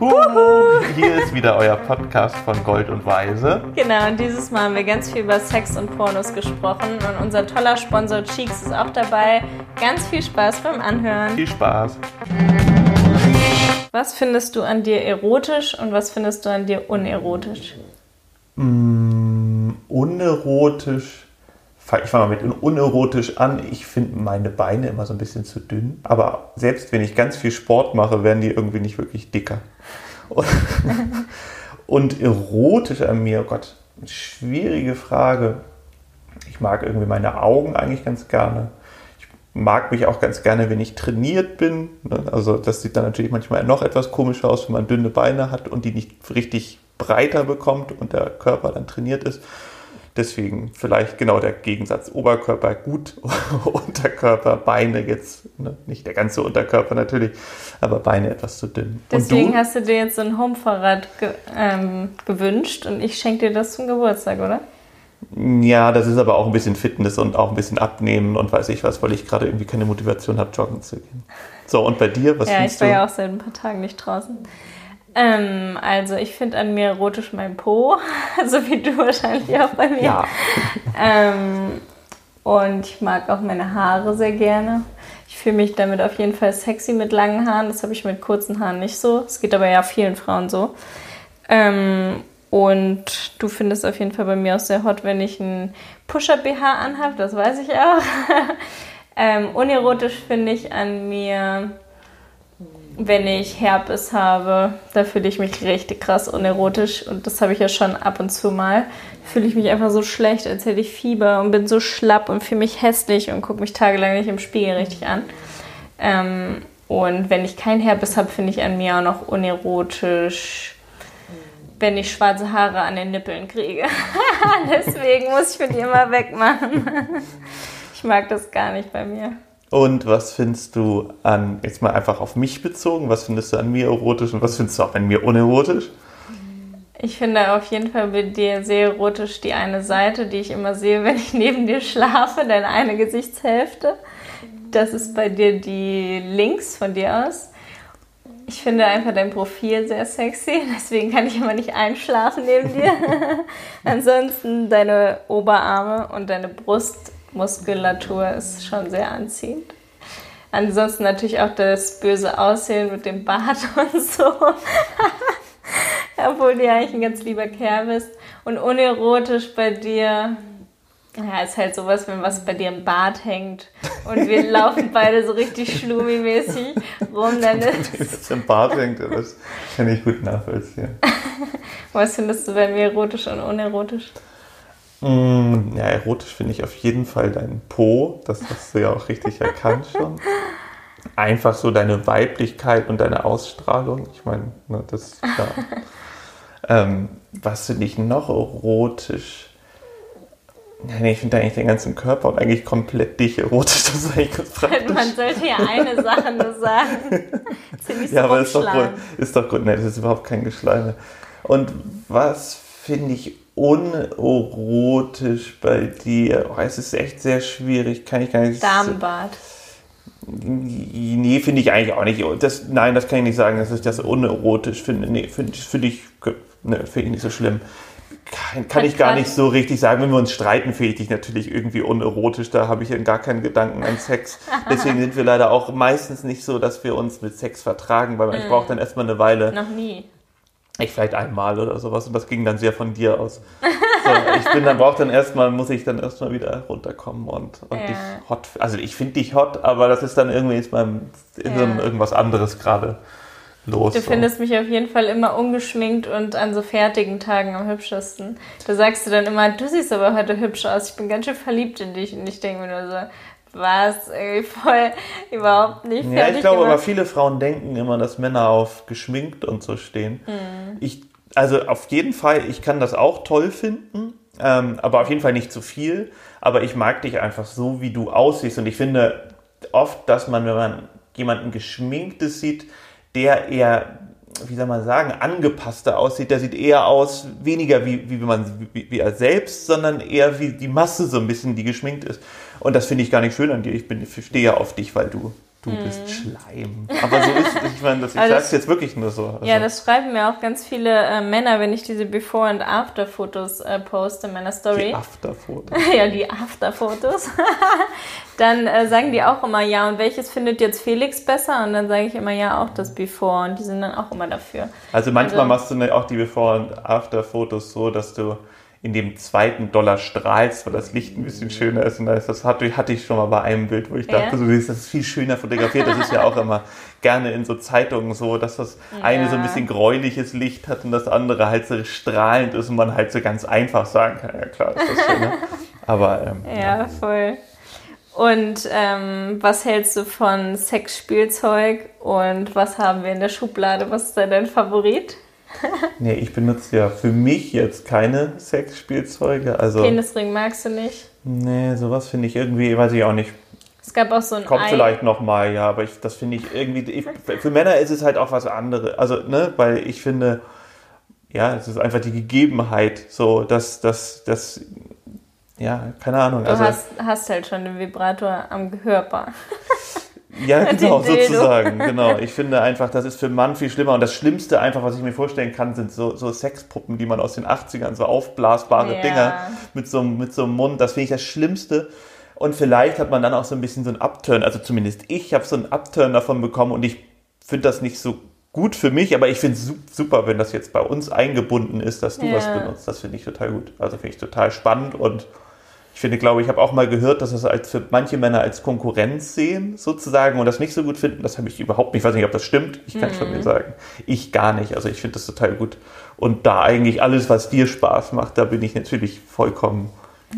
Huhu, hier ist wieder euer Podcast von Gold und Weise. Genau, und dieses Mal haben wir ganz viel über Sex und Pornos gesprochen und unser toller Sponsor Cheeks ist auch dabei. Ganz viel Spaß beim Anhören. Viel Spaß. Was findest du an dir erotisch und was findest du an dir unerotisch? Mm, unerotisch. Ich fange mal mit unerotisch an. Ich finde meine Beine immer so ein bisschen zu dünn. Aber selbst wenn ich ganz viel Sport mache, werden die irgendwie nicht wirklich dicker. Und, erotisch an mir, oh Gott, schwierige Frage. Ich mag irgendwie meine Augen eigentlich ganz gerne. Ich mag mich auch ganz gerne, wenn ich trainiert bin. Also das sieht dann natürlich manchmal noch etwas komischer aus, wenn man dünne Beine hat und die nicht richtig breiter bekommt und der Körper dann trainiert ist. Deswegen vielleicht genau der Gegensatz. Oberkörper gut, Unterkörper, Beine jetzt, ne? nicht der ganze Unterkörper natürlich, aber Beine etwas zu dünn. Deswegen hast du dir jetzt so ein Homefahrrad ge ähm, gewünscht und ich schenke dir das zum Geburtstag, oder? Ja, das ist aber auch ein bisschen Fitness und auch ein bisschen Abnehmen und weiß ich was, weil ich gerade irgendwie keine Motivation habe, joggen zu gehen. So, und bei dir, was ja, findest du? Ja, ich war ja auch seit ein paar Tagen nicht draußen. Ähm, also ich finde an mir erotisch mein Po, so wie du wahrscheinlich auch bei mir. Ja. Ähm, und ich mag auch meine Haare sehr gerne. Ich fühle mich damit auf jeden Fall sexy mit langen Haaren. Das habe ich mit kurzen Haaren nicht so. Es geht aber ja vielen Frauen so. Ähm, und du findest auf jeden Fall bei mir auch sehr hot, wenn ich einen Pusher-BH anhabe. Das weiß ich auch. ähm, unerotisch finde ich an mir wenn ich Herpes habe, da fühle ich mich richtig krass unerotisch und das habe ich ja schon ab und zu mal. Fühle ich mich einfach so schlecht, als hätte ich Fieber und bin so schlapp und fühle mich hässlich und gucke mich tagelang nicht im Spiegel richtig an. Ähm, und wenn ich kein Herpes habe, finde ich an mir auch noch unerotisch, wenn ich schwarze Haare an den Nippeln kriege. Deswegen muss ich mir die immer wegmachen. ich mag das gar nicht bei mir. Und was findest du an, jetzt mal einfach auf mich bezogen, was findest du an mir erotisch und was findest du auch an mir unerotisch? Ich finde auf jeden Fall bei dir sehr erotisch die eine Seite, die ich immer sehe, wenn ich neben dir schlafe, deine eine Gesichtshälfte. Das ist bei dir die links von dir aus. Ich finde einfach dein Profil sehr sexy, deswegen kann ich immer nicht einschlafen neben dir. Ansonsten deine Oberarme und deine Brust Muskulatur ist schon sehr anziehend. Ansonsten natürlich auch das böse Aussehen mit dem Bart und so. Obwohl du eigentlich ein ganz lieber Kerl bist. Und unerotisch bei dir, ja, ist halt sowas, wenn was bei dir im Bart hängt und wir laufen beide so richtig schlumi-mäßig rum, dann ist. Was im Bart hängt, das kann ich gut nachvollziehen. was findest du bei mir erotisch und unerotisch? Mm, ja, erotisch finde ich auf jeden Fall dein Po. Das hast du ja auch richtig erkannt schon. Einfach so deine Weiblichkeit und deine Ausstrahlung. Ich meine, ne, das ja. ähm, was finde ich noch erotisch? Nee, ich finde eigentlich den ganzen Körper und eigentlich komplett dich erotisch. Das ist eigentlich ganz praktisch. Man sollte ja eine Sache nur sagen. Ziemlich ja, aber ist doch, gut, ist doch gut. Nee, das ist überhaupt kein Geschleime. Und was finde ich unerotisch bei dir? Oh, es ist echt sehr schwierig, kann ich gar nicht Damenbad. Nee, finde ich eigentlich auch nicht. Das, nein, das kann ich nicht sagen, dass ich das unerotisch finde. Nee, finde find ich, ne, find ich nicht so schlimm. Kann, kann ich gar nicht so richtig sagen. Wenn wir uns streiten, finde ich dich natürlich irgendwie unerotisch. Da habe ich ja gar keinen Gedanken an Sex. Deswegen sind wir leider auch meistens nicht so, dass wir uns mit Sex vertragen, weil ich mm. brauche dann erstmal eine Weile. Noch nie. Ich vielleicht einmal oder sowas und das ging dann sehr von dir aus. So, ich bin dann brauche dann erstmal, muss ich dann erstmal wieder runterkommen und, und ja. dich hot. Also ich finde dich hot, aber das ist dann irgendwie jetzt beim ja. irgendwas anderes gerade los. Du so. findest mich auf jeden Fall immer ungeschminkt und an so fertigen Tagen am hübschesten. Da sagst du dann immer, du siehst aber heute hübsch aus, ich bin ganz schön verliebt in dich. Und ich denke mir nur so, was irgendwie voll überhaupt nicht Ja, ich glaube aber viele Frauen denken immer, dass Männer auf geschminkt und so stehen. Mhm. Ich, also auf jeden Fall, ich kann das auch toll finden, ähm, aber auf jeden Fall nicht zu viel. Aber ich mag dich einfach so, wie du aussiehst. Und ich finde oft, dass man, wenn man jemanden geschminktes sieht, der eher wie soll man sagen, angepasster aussieht. Der sieht eher aus, weniger wie, wie, man, wie, wie er selbst, sondern eher wie die Masse so ein bisschen, die geschminkt ist. Und das finde ich gar nicht schön an dir. Ich, bin, ich stehe ja auf dich, weil du Du bist Schleim. Aber so ist es. Ich meine, das, ich Also sag's das- jetzt wirklich nur so. Also, Ja, das schreiben mir auch ganz viele äh, Männer, wenn ich diese Before- und After-Fotos äh, poste in meiner Story. die Afterfoto. ja, die After-Fotos. dann äh, sagen die auch immer ja. Und welches findet jetzt Felix besser? Und dann sage ich immer ja, auch das Before. Und die sind dann auch immer dafür. Also manchmal Also- machst du auch die Before- und After-Fotos so, dass du in dem zweiten Dollar strahlst, weil das Licht ein bisschen schöner ist. Und das hatte, hatte ich schon mal bei einem Bild, wo ich dachte, Ja. so, das ist viel schöner fotografiert. Das ist ja auch immer gerne in so Zeitungen so, dass das eine so ein Ja. bisschen gräuliches Licht hat und das andere halt so strahlend ist und man halt so ganz einfach sagen kann, ja klar, ist das schöner. Aber ähm, Ja, voll. Und ähm, was hältst du von Sexspielzeug? Und was haben wir in der Schublade? Was ist da dein Favorit? nee, ich benutze ja für mich jetzt keine Sexspielzeuge. Also, Penisring magst du nicht? nee, sowas finde ich irgendwie, weiß ich auch nicht. Es gab auch so ein Kommt Ei. vielleicht noch mal, ja, aber ich, das finde ich irgendwie. Ich, für Männer ist es halt auch was anderes. Also, ne, weil ich finde, ja, es ist einfach die Gegebenheit, so, dass, dass, dass, ja, keine Ahnung. Du Also, hast, hast halt schon den Vibrator am Gehörbar. ja, genau, sozusagen, genau. Ich finde einfach, das ist für einen Mann viel schlimmer. Und das Schlimmste einfach, was ich mir vorstellen kann, sind so, so Sexpuppen, die man aus den 80ern, so aufblasbare Ja. Dinger mit so, einem- mit so einem Mund. Das finde ich das Schlimmste. Und vielleicht hat man dann auch so ein bisschen so einen Upturn. Also zumindest ich habe so einen Upturn davon bekommen und ich finde das nicht so gut für mich, aber ich finde es super, wenn das jetzt bei uns eingebunden ist, dass du Ja. was benutzt. Das finde ich total gut. Also finde ich total spannend und ich finde, glaube ich, habe auch mal gehört, dass das als für manche Männer als Konkurrenz sehen, sozusagen, und das nicht so gut finden. Das habe ich überhaupt nicht. Ich weiß nicht, ob das stimmt. Ich kann es von mir sagen. Ich gar nicht. Also ich finde das total gut. Und da eigentlich alles, was dir Spaß macht, da bin ich natürlich vollkommen.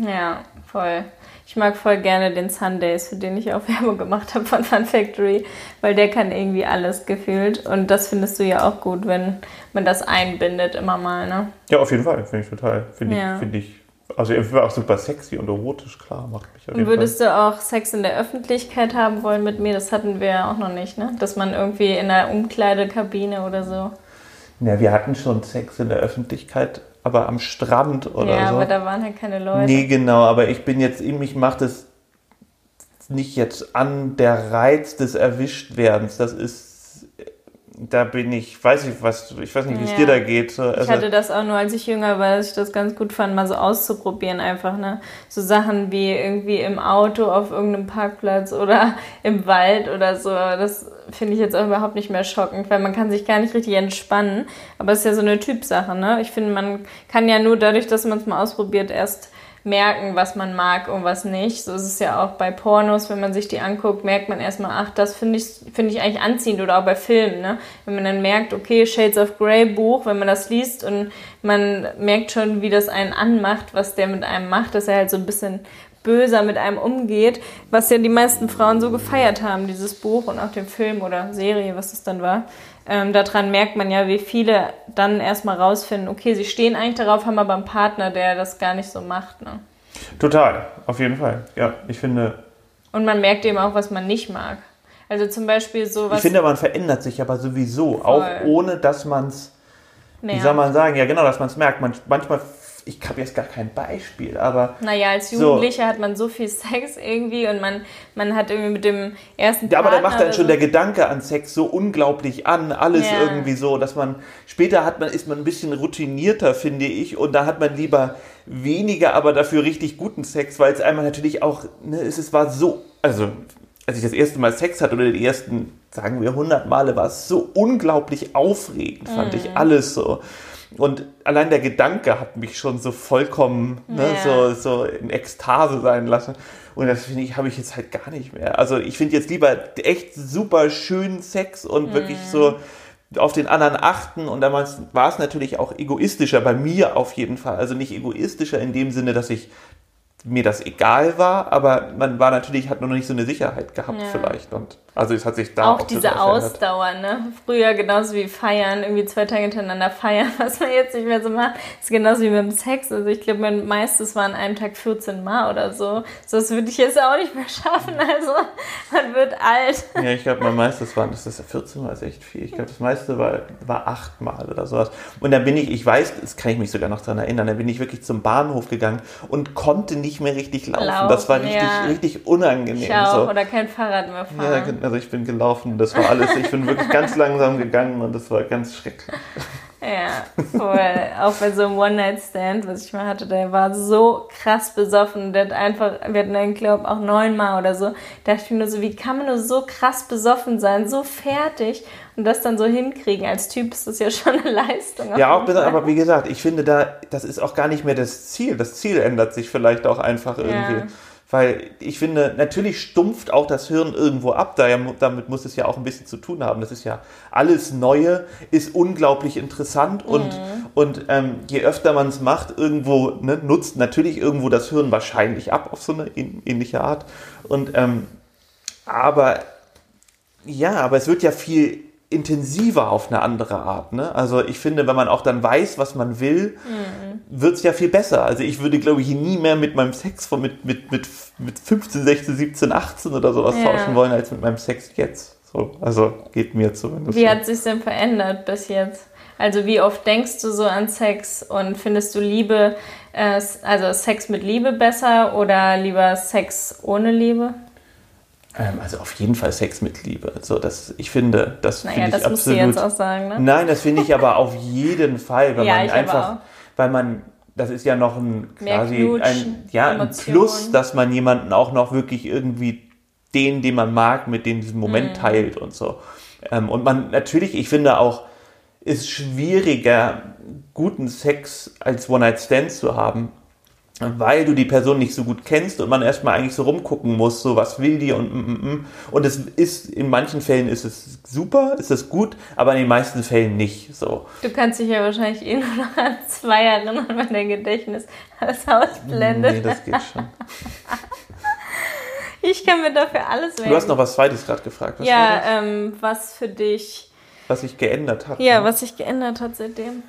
Ja, voll. Ich mag voll gerne den Sundays, für den ich auch Werbung gemacht habe von Fun Factory, weil der kann irgendwie alles gefühlt. Und das findest du ja auch gut, wenn man das einbindet immer mal, ne? Ja, auf jeden Fall. Finde ich total. Finde Ja. ich, finde ich. Also ich war auch super sexy und erotisch, klar, macht mich auf jeden würdest du auch Sex in der Öffentlichkeit haben wollen mit mir? Das hatten wir ja auch noch nicht, ne? Dass man irgendwie in einer Umkleidekabine oder so. Fall. Ja, wir hatten schon Sex in der Öffentlichkeit, aber am Strand oder ja, so. aber da waren halt keine Leute. Nee, genau, aber ich bin jetzt, mich macht es nicht jetzt an der Reiz des Erwischtwerdens. Das ist, da bin ich, weiß ich was, ich weiß nicht, wie es Ja. dir da geht. so, Ich Also, hatte das auch nur, als ich jünger war, dass ich das ganz gut fand, mal so auszuprobieren einfach, ne? So Sachen wie irgendwie im Auto auf irgendeinem Parkplatz oder im Wald oder so. Das finde ich jetzt auch überhaupt nicht mehr schockend, weil man kann sich gar nicht richtig entspannen. Aber es ist ja so eine Typsache, ne? Ich finde, man kann ja nur dadurch, dass man es mal ausprobiert, erst merken, was man mag und was nicht. So ist es ja auch bei Pornos, wenn man sich die anguckt, merkt man erstmal, ach, das finde ich, finde ich eigentlich anziehend oder auch bei Filmen, ne? Wenn man dann merkt, okay, Shades of Grey Buch, wenn man das liest und man merkt schon, wie das einen anmacht, was der mit einem macht, dass er halt so ein bisschen böser mit einem umgeht, was ja die meisten Frauen so gefeiert haben, dieses Buch und auch den Film oder Serie, was es dann war. Ähm, daran merkt man ja, wie viele dann erstmal rausfinden, okay, sie stehen eigentlich darauf, haben aber einen Partner, der das gar nicht so macht. Ne? total, auf jeden Fall. Ja, ich finde, Und man merkt eben auch, was man nicht mag. Also zum Beispiel so was. ich finde, man verändert sich aber sowieso, auch ohne, dass man es, wie soll man sagen, ja genau, dass man es merkt. Man, manchmal, ich habe jetzt gar kein Beispiel, aber Naja, als So. Jugendlicher hat man so viel Sex irgendwie und man, man hat irgendwie mit dem ersten Ja, aber da macht dann schon so- der Gedanke an Sex so unglaublich an, alles Ja. irgendwie so, dass man später hat man ist man ein bisschen routinierter, finde ich, und da hat man lieber weniger, aber dafür richtig guten Sex, weil es einmal natürlich auch, ne, es, es war so, also als ich das erste Mal Sex hatte oder die ersten, sagen wir, 100 Male, war es so unglaublich aufregend, fand Mhm. ich alles so. Und allein der Gedanke hat mich schon so vollkommen ne, Ja. so, so in Ekstase sein lassen. Und das finde ich, habe ich jetzt halt gar nicht mehr. Also ich finde jetzt lieber echt super schönen Sex und wirklich so auf den anderen achten. Und damals war es natürlich auch egoistischer, bei mir auf jeden Fall. Also nicht egoistischer in dem Sinne, dass ich mir das egal war, aber man war natürlich, hat noch nicht so eine Sicherheit gehabt Ja. vielleicht. Und also es hat sich da auch diese total verändert. Ausdauer, ne? Früher genauso wie feiern, irgendwie zwei Tage hintereinander feiern, was man jetzt nicht mehr so macht, ist genauso wie mit dem Sex. Also ich glaube, mein meistes war an einem Tag 14 Mal oder so. So das würde ich jetzt auch nicht mehr schaffen. Also man wird alt. Ja, ich glaube, mein meistes waren, das ist ja 14 Mal ist echt viel. Ich glaube, das meiste war, war acht Mal oder sowas. Und dann bin ich, ich weiß, das kann ich mich sogar noch dran erinnern, dann bin ich wirklich zum Bahnhof gegangen und konnte nicht mehr richtig laufen. das war Laufen, richtig, ja. richtig unangenehm. Ich auch, so. oder kein Fahrrad mehr fahren. Ja, also ich bin gelaufen, das war alles, ich bin wirklich ganz langsam gegangen und das war ganz schrecklich. Ja, voll. auch bei so einem One-Night-Stand, was ich mal hatte, der war so krass besoffen. Der hat einfach, wir hatten einen Club auch neunmal oder so. Da dachte ich mir nur so, wie kann man nur so krass besoffen sein, so fertig und das dann so hinkriegen? Als Typ ist das ja schon eine Leistung. Ja, auch, aber wie gesagt, ich finde da, das ist auch gar nicht mehr das Ziel. Das Ziel ändert sich vielleicht auch einfach irgendwie. Ja. Weil ich finde, natürlich stumpft auch das Hirn irgendwo ab. damit muss es ja auch ein bisschen zu tun haben. Das ist ja alles Neue, ist unglaublich interessant und, mhm. und ähm, je öfter man es macht, irgendwo ne, nutzt natürlich irgendwo das Hirn wahrscheinlich ab auf so eine ähnliche Art. Und ähm, aber ja, aber es wird ja viel intensiver auf eine andere Art. Ne? Also ich finde, wenn man auch dann weiß, was man will, mhm. wird es ja viel besser. Also ich würde, glaube ich, nie mehr mit meinem Sex von mit, mit, mit, mit 15, 16, 17, 18 oder sowas ja. tauschen wollen, als mit meinem Sex jetzt. So, also geht mir zumindest. Wie so. hat sich denn verändert bis jetzt? Also wie oft denkst du so an Sex und findest du Liebe, äh, also Sex mit Liebe besser oder lieber Sex ohne Liebe? Ähm, also auf jeden Fall Sex mit Liebe. So, das, ich finde, das naja, finde ich das absolut. Musst du jetzt auch sagen, ne? Nein, das finde ich aber auf jeden Fall, weil ja, man einfach, weil man, das ist ja noch ein quasi ein, ja, ein Plus, dass man jemanden auch noch wirklich irgendwie den, den man mag, mit dem diesen Moment mm. teilt und so. Ähm, und man natürlich, ich finde auch, ist schwieriger, guten Sex als One-Night-Stand zu haben, weil du die Person nicht so gut kennst und man erstmal eigentlich so rumgucken muss, so was will die und mm, mm, mm. und es ist in manchen Fällen ist es super, ist es gut, aber in den meisten Fällen nicht so. Du kannst dich ja wahrscheinlich eh nur noch an zwei erinnern, wenn dein Gedächtnis das ausblendet. Nee, das geht schon. ich kann mir dafür alles merken. Du hast noch was Zweites gerade gefragt. Was ja, ähm, was für dich... Was sich geändert hat. Ja, ne? was sich geändert hat seitdem.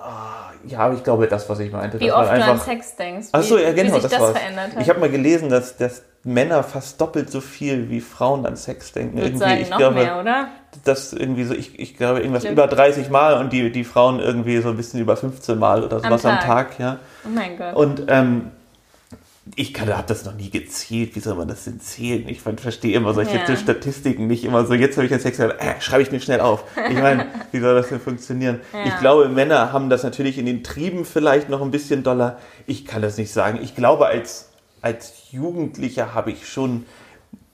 Ah, ja, aber ich glaube, das, was ich meinte. Wie oft einfach, du an Sex denkst. Achso, ja, genau, wie sich das, das verändert hat. Ich habe mal gelesen, dass, dass Männer fast doppelt so viel wie Frauen an Sex denken. Ich irgendwie, sagen, ich noch glaube, mehr, oder? Das irgendwie so, ich, ich glaube, irgendwas Stimmt. über 30 Mal und die, die Frauen irgendwie so ein bisschen über 15 Mal oder sowas am Tag, am Tag ja. Oh mein Gott. Und ähm, ich habe das noch nie gezählt. Wie soll man das denn zählen? Ich verstehe immer solche ja. Statistiken nicht immer so. Jetzt habe ich einen Sex, äh, schreibe ich mir schnell auf. Ich meine, wie soll das denn funktionieren? Ja. Ich glaube, Männer haben das natürlich in den Trieben vielleicht noch ein bisschen doller. Ich kann das nicht sagen. Ich glaube, als, als Jugendlicher habe ich schon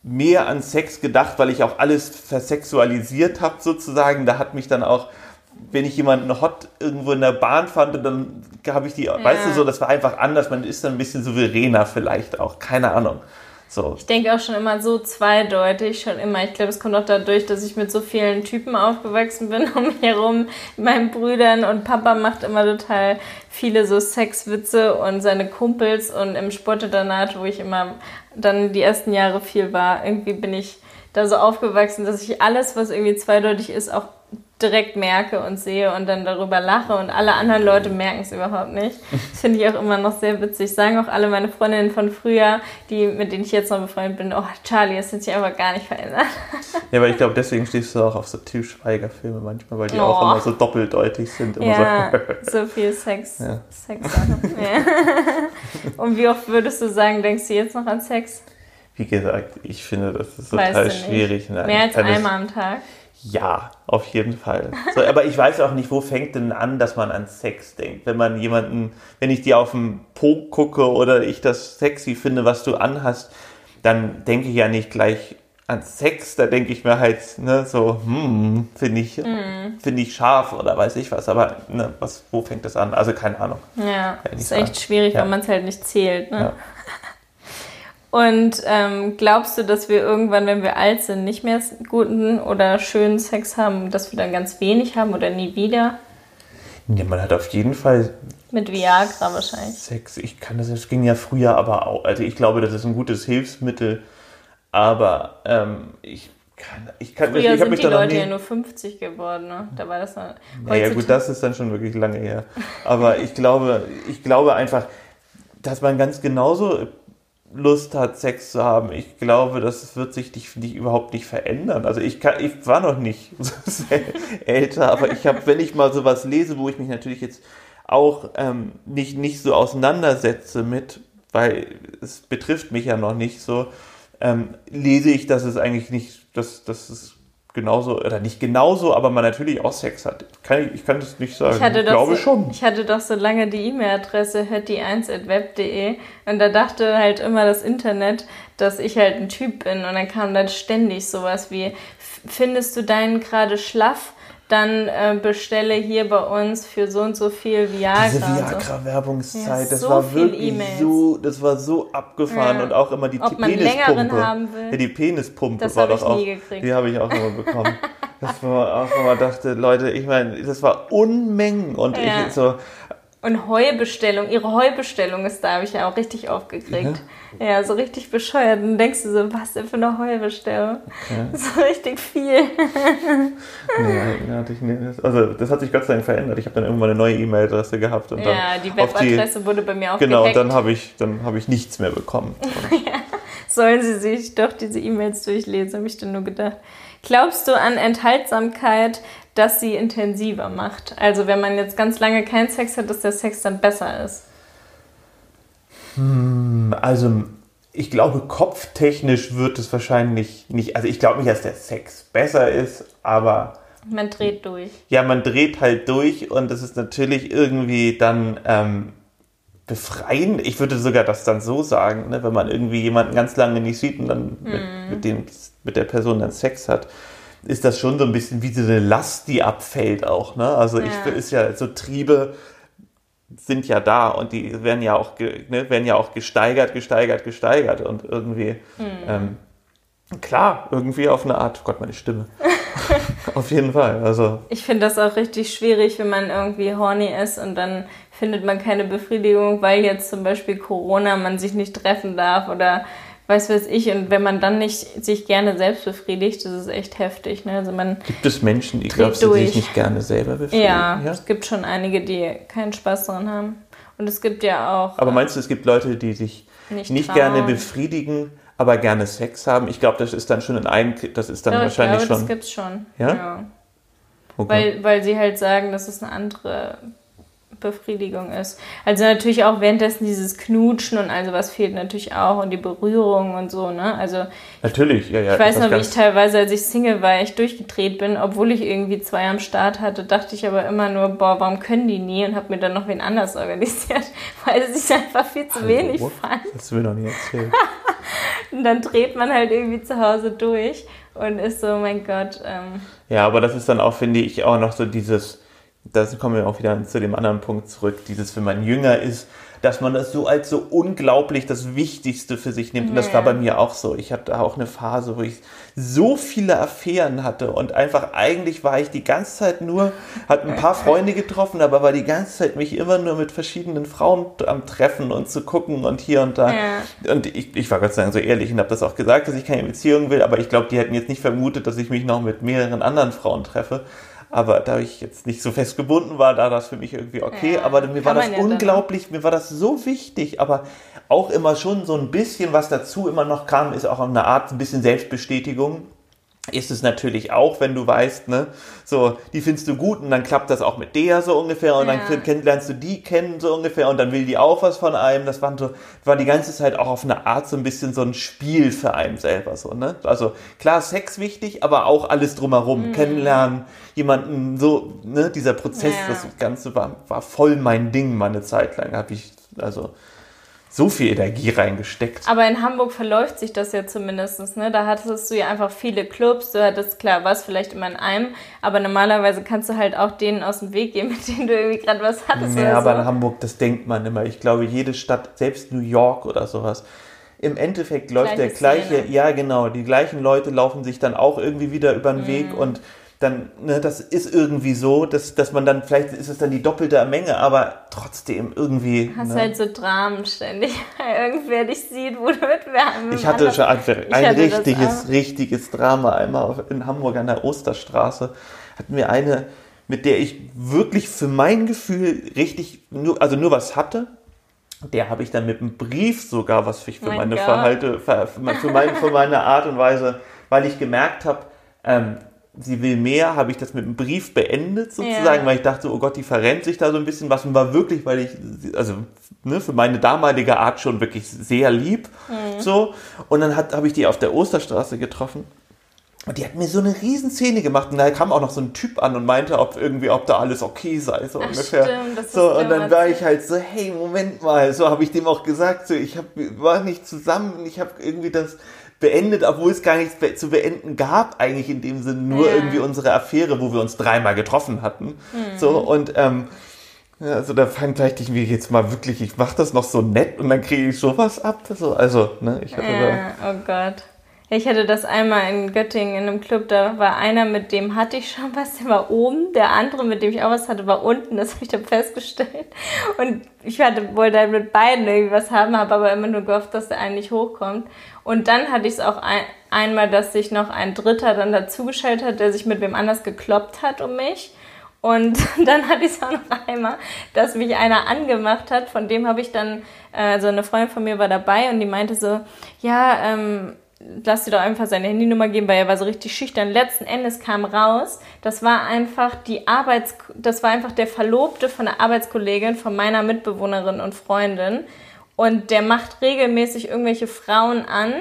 mehr an Sex gedacht, weil ich auch alles versexualisiert habe sozusagen. Da hat mich dann auch wenn ich jemanden hot irgendwo in der Bahn fand, dann habe ich die, ja. weißt du so, das war einfach anders. Man ist dann ein bisschen souveräner vielleicht auch, keine Ahnung. So. Ich denke auch schon immer so zweideutig, schon immer. Ich glaube, es kommt auch dadurch, dass ich mit so vielen Typen aufgewachsen bin um mich herum, meinen Brüdern und Papa macht immer total viele so Sexwitze und seine Kumpels und im Sportinternat, wo ich immer dann die ersten Jahre viel war, irgendwie bin ich da so aufgewachsen, dass ich alles, was irgendwie zweideutig ist, auch direkt merke und sehe und dann darüber lache und alle anderen Leute merken es überhaupt nicht. Das finde ich auch immer noch sehr witzig. Sagen auch alle meine Freundinnen von früher, die, mit denen ich jetzt noch befreundet bin, oh Charlie, das hat sich aber gar nicht verändert. Ja, aber ich glaube, deswegen stehst du auch auf so Til Schweiger-Filme manchmal, weil die oh. auch immer so doppeldeutig sind. ja, so. so. viel Sex. Ja. Sex ja. Und wie oft würdest du sagen, denkst du jetzt noch an Sex? Wie gesagt, ich finde, das ist total schwierig. Nein, Mehr als einmal am Tag? Ja, auf jeden Fall. So, aber ich weiß auch nicht, wo fängt denn an, dass man an Sex denkt. Wenn man jemanden, wenn ich dir auf den Po gucke oder ich das sexy finde, was du anhast, dann denke ich ja nicht gleich an Sex. Da denke ich mir halt, ne, so, hm, finde ich, mm. finde ich scharf oder weiß ich was. Aber ne, was, wo fängt das an? Also keine Ahnung. Ja, ist echt schwierig, ja. wenn man es halt nicht zählt. Ne? Ja. Und ähm, glaubst du, dass wir irgendwann, wenn wir alt sind, nicht mehr guten oder schönen Sex haben, dass wir dann ganz wenig haben oder nie wieder? Ja, man hat auf jeden Fall. Mit Viagra wahrscheinlich. Sex, ich kann das, das ging ja früher aber auch. Also ich glaube, das ist ein gutes Hilfsmittel, aber ähm, ich kann, ich kann Früher ich, ich sind mich die Leute nie... ja nur 50 geworden, ne? Da war das noch. Ja, gut, das ist dann schon wirklich lange her. Aber ich glaube, ich glaube einfach, dass man ganz genauso Lust hat, Sex zu haben. Ich glaube, das wird sich nicht, nicht überhaupt nicht verändern. Also ich, kann, ich war noch nicht älter, aber ich habe, wenn ich mal sowas lese, wo ich mich natürlich jetzt auch ähm, nicht, nicht so auseinandersetze mit, weil es betrifft mich ja noch nicht so, ähm, lese ich, dass es eigentlich nicht dass, dass es genauso, oder nicht genauso, aber man natürlich auch Sex hat. Kann ich, ich kann das nicht sagen. Ich, hatte ich doch glaube so, schon. Ich hatte doch so lange die E-Mail-Adresse hetty1.web.de und da dachte halt immer das Internet, dass ich halt ein Typ bin und dann kam dann ständig sowas wie, "F- findest du deinen gerade schlaff? Dann äh, bestelle hier bei uns für so und so viel Viagra. Diese. Viagra-Werbungszeit, Ja, das so war wirklich E-Mails. so, das war so abgefahren Ja. und auch immer die Ob man Penispumpe. längeren haben will. Ja, die Penispumpe Das war doch auch. Die habe ich auch immer bekommen. das war auch, man dachte, Leute, ich meine, das war Unmengen und ich so, Und Heubestellung, ihre Heubestellung ist da, habe ich ja auch richtig aufgekriegt. Ja, so richtig bescheuert. Und dann denkst du so, was denn für eine Heubestellung? So richtig viel. nee. Also das hat sich Gott sei Dank verändert. Ich habe dann irgendwann eine neue E-Mail-Adresse gehabt und dann Ja, die auf Webadresse wurde bei mir auch Genau, und dann habe ich, dann habe ich nichts mehr bekommen. Und Sollen sie sich doch diese E-Mails durchlesen, habe ich dann nur gedacht. Glaubst du an Enthaltsamkeit, dass sie intensiver macht? Also wenn man jetzt ganz lange keinen Sex hat, dass der Sex dann besser ist? Also, ich glaube, kopftechnisch wird es wahrscheinlich nicht. Also, ich glaube nicht, dass der Sex besser ist, aber Man dreht durch. ja, man dreht halt durch und es ist natürlich irgendwie dann ähm, befreiend. Ich würde sogar das dann so sagen, ne, wenn man irgendwie jemanden ganz lange nicht sieht und dann mit, mit, dem, mit der Person dann Sex hat. Ist das schon so ein bisschen wie so eine Last, die abfällt auch, ne? Also Ja. ich ist ja so Triebe sind ja da und die werden ja auch ne, werden ja auch gesteigert, gesteigert, gesteigert und irgendwie ähm, klar irgendwie auf eine Art. Gott, meine Stimme. auf jeden Fall. Also Ich finde das auch richtig schwierig, wenn man irgendwie horny ist und dann findet man keine Befriedigung, weil jetzt zum Beispiel Corona man sich nicht treffen darf oder weiß was ich. Und wenn man dann nicht sich gerne selbst befriedigt, das ist echt heftig. Ne? Also man, gibt es Menschen, glaubst du, die sich nicht gerne selber befriedigen? ja, es gibt schon einige, die keinen Spaß daran haben. Und es gibt ja auch Aber meinst du, es gibt Leute, die sich Nicht nicht, gerne befriedigen, aber gerne Sex haben? Ich glaube, das ist dann schon in einem, das ist dann ja, ich wahrscheinlich glaube, das schon. gibt's schon. Ja? Okay. Weil, weil sie halt sagen, dass es eine andere Befriedigung ist. Also natürlich auch währenddessen dieses Knutschen und all sowas fehlt natürlich auch und die Berührung und so, ne? Also Natürlich, ja, ja. ich weiß noch, wie ich teilweise, als ich Single war, echt durchgedreht bin, obwohl ich irgendwie zwei am Start hatte, dachte ich aber immer nur, boah, warum können die nie? Und habe mir dann noch wen anders organisiert, weil es sich einfach viel zu Hallo, wenig what? fand. Das mir noch nie erzählt. Und dann dreht man halt irgendwie zu Hause durch und ist so, mein Gott, ähm, Ja, aber das ist dann auch, finde ich, auch noch so dieses, da kommen wir auch wieder zu dem anderen Punkt zurück, dieses, wenn man jünger ist, dass man das so als so unglaublich das Wichtigste für sich nimmt. Und das war bei mir auch so. Ich hatte auch eine Phase, wo ich so viele Affären hatte und einfach eigentlich war ich die ganze Zeit nur, hatte ein paar Freunde getroffen, aber war die ganze Zeit mich immer nur mit verschiedenen Frauen am Treffen und zu gucken und hier und da. Ja. Und ich, ich war Gott sei Dank so ehrlich und habe das auch gesagt, dass ich keine Beziehung will, aber ich glaube, die hätten jetzt nicht vermutet, dass ich mich noch mit mehreren anderen Frauen treffe. Aber da ich jetzt nicht so fest gebunden war, da war das für mich irgendwie okay. Ja, aber mir war das ja dann unglaublich, mir war das so wichtig, aber auch immer schon so ein bisschen, was dazu immer noch kam, ist auch eine Art ein bisschen Selbstbestätigung. Ist es natürlich auch, wenn du weißt, ne, so, die findest du gut und dann klappt das auch mit der so ungefähr und Ja. dann lernst du die kennen so ungefähr und dann will die auch was von einem. Das war so, war die ganze Zeit auch auf eine Art so ein bisschen so ein Spiel für einen selber so, ne? Also klar, Sex wichtig, aber auch alles drumherum. Kennenlernen, jemanden so, ne, dieser Prozess, Ja. das Ganze war, war voll mein Ding mal eine Zeit lang. Habe ich, also so viel Energie reingesteckt. Aber in Hamburg verläuft sich das ja zumindest, ne? Da hattest du ja einfach viele Clubs, du hattest, klar, was vielleicht immer in einem, aber normalerweise kannst du halt auch denen aus dem Weg gehen, mit denen du irgendwie gerade was hattest Ja, aber so. in Hamburg, das denkt man immer. Ich glaube, jede Stadt, selbst New York oder sowas, im Endeffekt läuft der Gleiche gleiche, Szene. ja genau, die gleichen Leute laufen sich dann auch irgendwie wieder über den Mhm. Weg und dann, ne, das ist irgendwie so, dass, dass man dann, vielleicht ist es dann die doppelte Menge, aber trotzdem irgendwie. Hast ne? halt so Dramen ständig, weil irgendwer dich sieht, wo du mit wärmen Ich hatte schon ein, ein richtiges, richtiges Drama einmal in Hamburg an der Osterstraße. Hatten wir eine, mit der ich wirklich für mein Gefühl richtig, nur, also nur was hatte. Der habe ich dann mit einem Brief sogar, was ich für Mein meine Gott. Verhalte, für, für, für, meine, für meine Art und Weise, weil ich gemerkt habe, ähm, sie will mehr, habe ich das mit einem Brief beendet sozusagen, Ja. weil ich dachte, oh Gott, die verrennt sich da so ein bisschen was und war wirklich, weil ich, also ne, für meine damalige Art schon wirklich sehr lieb, Mhm. so. Und dann habe ich die auf der Osterstraße getroffen Und die hat mir so eine Riesenszene gemacht und da kam auch noch so ein Typ an und meinte, ob irgendwie, ob da alles okay sei, so Ach, ungefähr. stimmt, das so, und dann war ich halt so, hey, Moment mal, so habe ich dem auch gesagt, so, ich hab, waren nicht zusammen, ich habe irgendwie das beendet, obwohl es gar nichts zu beenden gab, eigentlich in dem Sinne, nur Ja. irgendwie unsere Affäre, wo wir uns dreimal getroffen hatten. Hm. So, und ähm, ja, also da fand ich mir jetzt mal wirklich, ich mache das noch so nett und dann kriege ich sowas ab. So, also, ne, ich hatte da. Ja, oh Gott. Ich hatte das einmal in Göttingen in einem Club, da war einer, mit dem hatte ich schon was, der war oben, der andere, mit dem ich auch was hatte, war unten, das habe ich dann festgestellt. Und ich hatte, wollte halt mit beiden irgendwie was haben, habe aber immer nur gehofft, dass der eine nicht hochkommt. Und dann hatte ich es auch ein, einmal, dass sich noch ein Dritter dann dazugestellt hat, der sich mit wem anders gekloppt hat um mich. Und dann hatte ich es auch noch einmal, dass mich einer angemacht hat. Von dem habe ich dann, äh, also eine Freundin von mir war dabei und die meinte so, ja, ähm, lass dir doch einfach seine Handynummer geben, weil er war so richtig schüchtern. Letzten Endes kam raus, das war einfach die Arbeits, das war einfach der Verlobte von der Arbeitskollegin von meiner Mitbewohnerin und Freundin. Und der macht regelmäßig irgendwelche Frauen an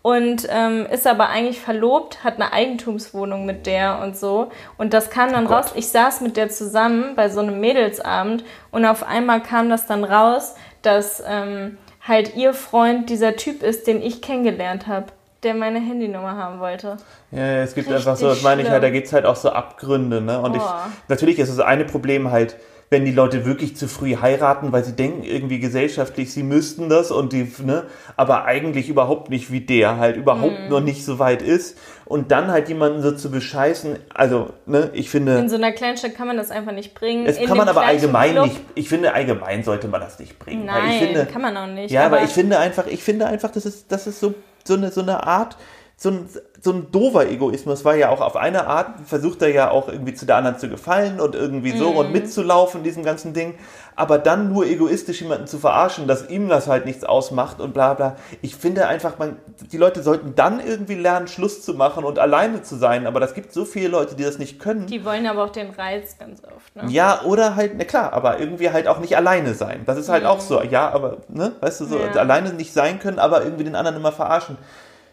und ähm, ist aber eigentlich verlobt, hat eine Eigentumswohnung mit der und so. Und das kam dann Oh raus. Ich saß mit der zusammen bei so einem Mädelsabend und auf einmal kam das dann raus, dass ähm, halt ihr Freund dieser Typ ist, den ich kennengelernt habe, der meine Handynummer haben wollte. Ja, es gibt Richtig einfach so, das meine ich halt, da schlimm. gibt's halt auch so Abgründe, ne? Und ich, Boah. natürlich ist das eine Problem halt, wenn die Leute wirklich zu früh heiraten, weil sie denken irgendwie gesellschaftlich, sie müssten das und die, ne, aber eigentlich überhaupt nicht wie der halt überhaupt Mhm. noch nicht so weit ist und dann halt jemanden so zu bescheißen, also, ne, ich finde, In so einer Kleinstadt kann man das einfach nicht bringen. das kann man aber allgemein Club- nicht, ich finde allgemein sollte man das nicht bringen. Nein, finde, kann man auch nicht. ja, aber, ich finde einfach, ich finde einfach, das ist, das ist so, so eine, so eine Art, so ein, so ein doofer Egoismus, weil ja auch auf eine Art versucht er ja auch irgendwie zu der anderen zu gefallen und irgendwie so Mhm. und mitzulaufen, in diesem ganzen Ding, aber dann nur egoistisch jemanden zu verarschen, dass ihm das halt nichts ausmacht und bla bla. Ich finde einfach, man, die Leute sollten dann irgendwie lernen, Schluss zu machen und alleine zu sein, aber das gibt so viele Leute, die das nicht können. Die wollen aber auch den Reiz ganz oft. Ne? Ja, oder halt, na klar, aber irgendwie halt auch nicht alleine sein. Das ist halt auch so, ja, aber, ne, weißt du, so Ja. alleine nicht sein können, aber irgendwie den anderen immer verarschen.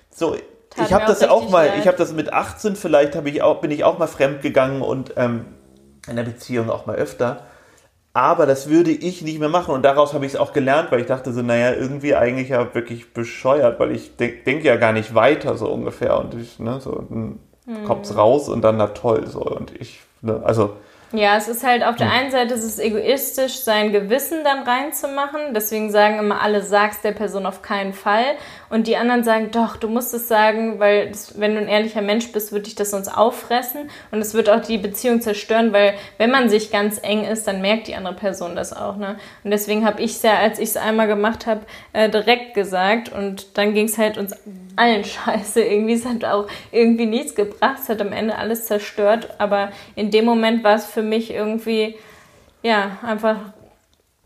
So, ich habe das auch ja auch mal, leid. ich habe das mit 18 vielleicht, ich auch, bin ich auch mal fremd gegangen und ähm, in der Beziehung auch mal öfter. Aber das würde ich nicht mehr machen und daraus habe ich es auch gelernt, weil ich dachte so, naja, irgendwie eigentlich ja wirklich bescheuert, weil ich denke denk ja gar nicht weiter so ungefähr und ich, ne, so, dann Hm. kommt's raus und dann na toll so und ich, ne, also, Ja, es ist halt auf der einen Seite ist es egoistisch, sein Gewissen dann reinzumachen. Deswegen sagen immer alle, sag's der Person auf keinen Fall. Und die anderen sagen, doch, du musst es sagen, weil das, wenn du ein ehrlicher Mensch bist, wird dich das sonst auffressen. Und es wird auch die Beziehung zerstören, weil wenn man sich ganz eng ist, dann merkt die andere Person das auch. Ne? Und deswegen habe ich es ja, als ich es einmal gemacht habe, äh, direkt gesagt. Und dann ging es halt uns allen scheiße. Irgendwie es hat auch irgendwie nichts gebracht. Es hat am Ende alles zerstört. Aber in dem Moment war es für mich irgendwie, ja, einfach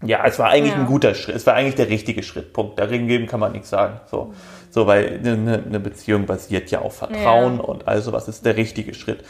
Ja, es war eigentlich Ja. ein guter Schritt. Es war eigentlich der richtige Schritt. Punkt. Dagegen kann man nichts sagen. So, so weil eine, eine Beziehung basiert ja auf Vertrauen Ja. und also was ist der richtige Schritt.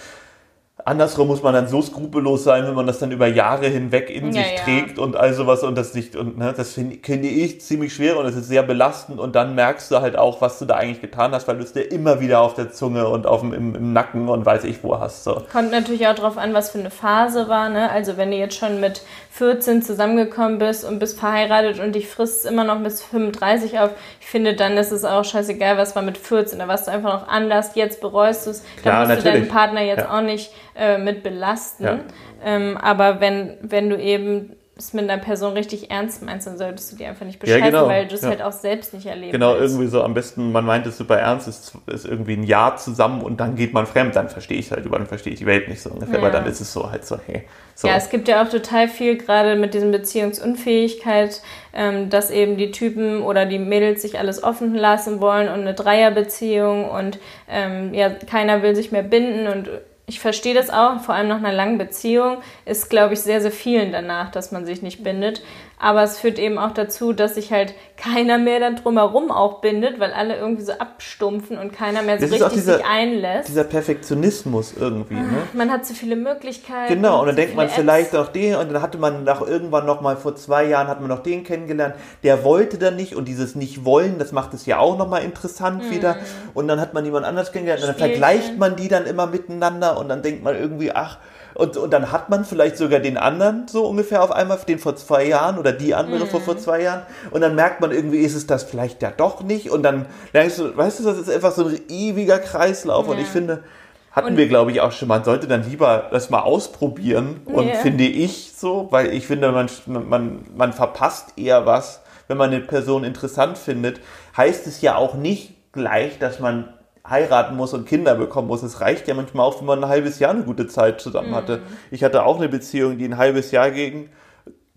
Andersrum muss man dann so skrupellos sein, wenn man das dann über Jahre hinweg in Ja, sich ja. trägt und all sowas und das nicht, und ne, das finde finde ich ziemlich schwer und es ist sehr belastend und dann merkst du halt auch, was du da eigentlich getan hast, weil du es dir immer wieder auf der Zunge und auf dem, im, im Nacken und weiß ich wo hast. So. Kommt natürlich auch drauf an, was für eine Phase war. Ne? Also wenn du jetzt schon mit 14 zusammengekommen bist und bist verheiratet und dich frisst immer noch bis 35 auf, ich finde, dann ist es auch scheißegal, was war mit 14. Da warst du einfach noch anders, jetzt bereust du es. Da musst du natürlich. deinen Partner jetzt Ja. auch nicht äh, mit belasten. Ja. Ähm, aber wenn, wenn du eben es mit einer Person richtig ernst meinst, dann solltest du die einfach nicht Ja, bescheißen, genau. weil du es Ja. halt auch selbst nicht erleben Genau, willst. irgendwie so am besten, man meint es super ernst, ist, ist irgendwie ein Jahr zusammen und dann geht man fremd, dann verstehe ich halt über, dann verstehe ich die Welt nicht so ungefähr, Ja. aber dann ist es so halt so, hey. So. Ja, es gibt ja auch total viel gerade mit diesem Beziehungsunfähigkeit, ähm, dass eben die Typen oder die Mädels sich alles offen lassen wollen und eine Dreierbeziehung und ähm, ja, keiner will sich mehr binden und ich verstehe das auch, vor allem nach einer langen Beziehung ist, glaube ich, sehr, sehr vielen danach, dass man sich nicht bindet. Aber es führt eben auch dazu, dass sich halt keiner mehr dann drumherum auch bindet, weil alle irgendwie so abstumpfen und keiner mehr so Das richtig dieser- sich einlässt. Dieser Perfektionismus irgendwie, ne? Man hat zu viele Möglichkeiten. Genau, und dann zu denkt man viele vielleicht Apps. auch den, und dann hatte man nach irgendwann noch mal vor zwei Jahren hat man noch den kennengelernt, der wollte dann nicht und dieses Nicht-Wollen, das macht es ja auch noch mal interessant wieder. Und dann hat man jemand anders kennengelernt und dann vergleicht man die dann immer miteinander und dann denkt man irgendwie, ach, und, und dann hat man vielleicht sogar den anderen so ungefähr auf einmal, den vor zwei Jahren oder die andere vor, vor zwei Jahren. Und dann merkt man irgendwie, ist es das vielleicht ja doch nicht. Und dann denkst du, weißt du, das ist einfach so ein ewiger Kreislauf. Und Ja. ich finde, hatten Und- wir, glaube ich, auch schon, man sollte dann lieber das mal ausprobieren. Und Ja. finde ich so, weil ich finde, man, man, man verpasst eher was, wenn man eine Person interessant findet. Heißt es ja auch nicht gleich, dass man heiraten muss und Kinder bekommen muss. Es reicht ja manchmal auch, wenn man ein halbes Jahr eine gute Zeit zusammen hatte. Ich hatte auch eine Beziehung, die ein halbes Jahr ging,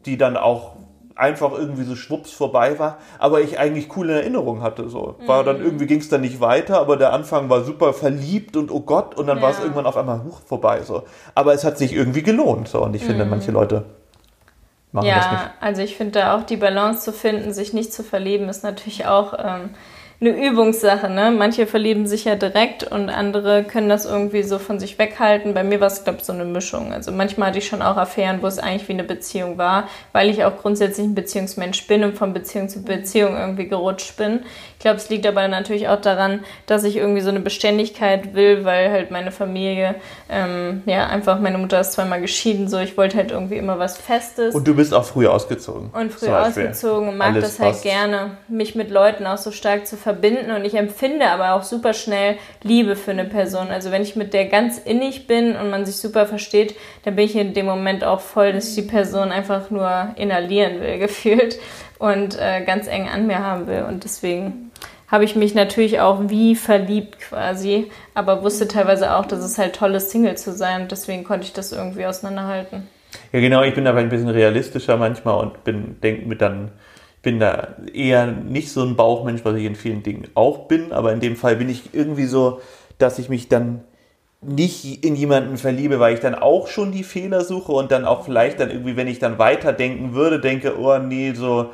die dann auch einfach irgendwie so schwupps vorbei war, aber ich eigentlich coole Erinnerungen hatte. So. War dann irgendwie ging es dann nicht weiter, aber der Anfang war super verliebt und oh Gott, und dann war es Ja. irgendwann auf einmal huch, vorbei. So. Aber es hat sich irgendwie gelohnt. So. Und ich finde, manche Leute machen das nicht. Ja, also ich finde da auch die Balance zu finden, sich nicht zu verlieben, ist natürlich auch ähm, eine Übungssache. Ne? Manche verlieben sich ja direkt und andere können das irgendwie so von sich weghalten. Bei mir war es, glaube ich, so eine Mischung. Also manchmal hatte ich schon auch Affären, wo es eigentlich wie eine Beziehung war, weil ich auch grundsätzlich ein Beziehungsmensch bin und von Beziehung zu Beziehung irgendwie gerutscht bin. Ich glaube, es liegt aber natürlich auch daran, dass ich irgendwie so eine Beständigkeit will, weil halt meine Familie, ähm, ja, einfach, meine Mutter ist zweimal geschieden, so ich wollte halt irgendwie immer was Festes. Und du bist auch früh ausgezogen. Und früh ausgezogen und mag Alles das halt gerne, mich mit Leuten auch so stark zu verbinden. Und ich empfinde aber auch super schnell Liebe für eine Person. Also wenn ich mit der ganz innig bin und man sich super versteht, dann bin ich in dem Moment auch voll, dass ich die Person einfach nur inhalieren will, gefühlt. Und äh, ganz eng an mir haben will. Und deswegen habe ich mich natürlich auch wie verliebt quasi, aber wusste teilweise auch, dass es halt toll ist, Single zu sein. Und deswegen konnte ich das irgendwie auseinanderhalten. Ja, genau, ich bin aber ein bisschen realistischer manchmal und bin, denke mir dann, bin da eher nicht so ein Bauchmensch, was ich in vielen Dingen auch bin, aber in dem Fall bin ich irgendwie so, dass ich mich dann nicht in jemanden verliebe, weil ich dann auch schon die Fehler suche und dann auch vielleicht dann irgendwie, wenn ich dann weiterdenken würde, denke, oh nee, so,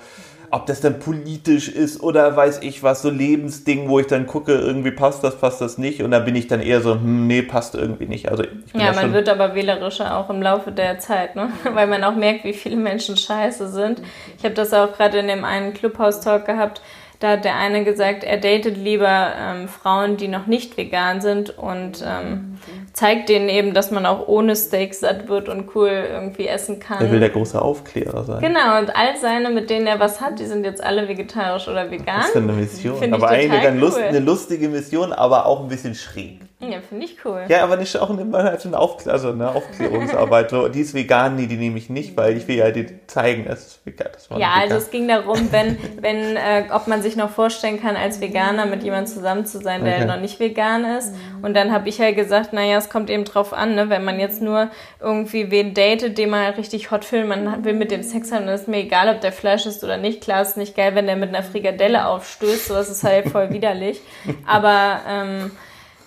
ob das dann politisch ist oder weiß ich was, so Lebensding, wo ich dann gucke, irgendwie passt das, passt das nicht und dann bin ich dann eher so, hm, nee, passt irgendwie nicht. Also Ja, man wird aber wählerischer auch im Laufe der Zeit, ne? weil man auch merkt, wie viele Menschen scheiße sind. Ich habe das auch gerade in dem einen Clubhouse-Talk gehabt. Da hat der eine gesagt, er datet lieber ähm, Frauen, die noch nicht vegan sind und ähm, zeigt denen eben, dass man auch ohne Steak satt wird und cool irgendwie essen kann. er will der große Aufklärer sein. Genau, und all seine, mit denen er was hat, die sind jetzt alle vegetarisch oder vegan. Das ist eine Mission. Find aber eigentlich Lust, cool. eine lustige Mission, aber auch ein bisschen schräg. Ja, finde ich cool. Ja, aber nicht auch eine, halt eine, Auf, also eine Aufklärungsarbeit. So, die ist vegan, nee, die nehme ich nicht, weil ich will ja die zeigen, es ist vegan. Das war Ja, also es ging darum, wenn, wenn, äh, ob man sich noch vorstellen kann, als Veganer mit jemandem zusammen zu sein, der Okay. noch nicht vegan ist. Und dann habe ich halt gesagt, naja, es kommt eben drauf an, ne? wenn man jetzt nur irgendwie wen datet, den man richtig hot findet, man will mit dem Sex haben, dann ist mir egal, ob der Fleisch ist oder nicht. Klar, ist nicht geil, wenn der mit einer Frikadelle aufstößt, sowas ist halt voll widerlich. Aber ähm,